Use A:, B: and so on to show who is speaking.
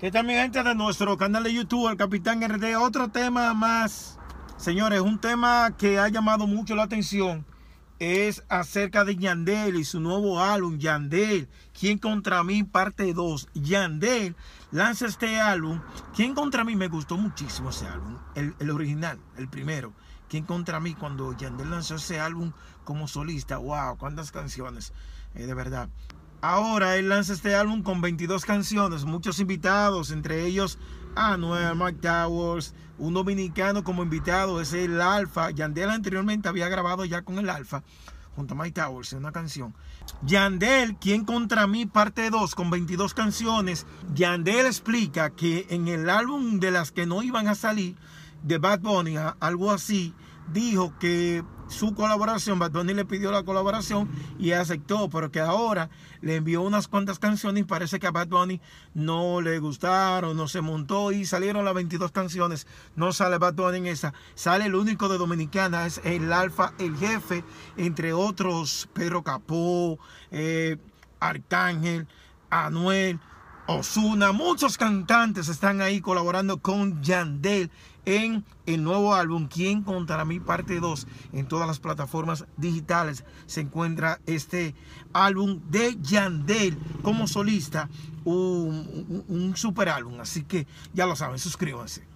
A: ¿Qué tal mi gente de nuestro canal de YouTube, el Capitán RD? Otro tema más, señores, un tema que ha llamado mucho la atención es acerca de Yandel y su nuevo álbum, Yandel, ¿Quién contra mí? Parte 2. Yandel lanza este álbum. ¿Quién contra mí? Me gustó muchísimo ese álbum, el, el original, el primero. ¿Quién contra mí? Cuando Yandel lanzó ese álbum como solista, wow, cuántas canciones, eh, de verdad. Ahora él lanza este álbum con 22 canciones, muchos invitados, entre ellos Anuel, Mike Towers, un dominicano como invitado, es el Alfa. Yandel anteriormente había grabado ya con el Alfa, junto a Mike Towers, una canción. Yandel, ¿Quién contra mí? Parte 2, con 22 canciones. Yandel explica que en el álbum de las que no iban a salir, de Bad Bunny, algo así, dijo que su colaboración, Bad Bunny le pidió la colaboración y aceptó, pero que ahora le envió unas cuantas canciones y parece que a Bad Bunny no le gustaron, no se montó y salieron las 22 canciones. No sale Bad Bunny en esa, sale el único de Dominicana, es el Alfa, el jefe, entre otros Pedro Capó, eh, Arcángel, Anuel. Osuna, muchos cantantes están ahí colaborando con Yandel en el nuevo álbum ¿Quién contra mí? Parte 2. En todas las plataformas digitales se encuentra este álbum de Yandel como solista, un, un super álbum. Así que ya lo saben, suscríbanse.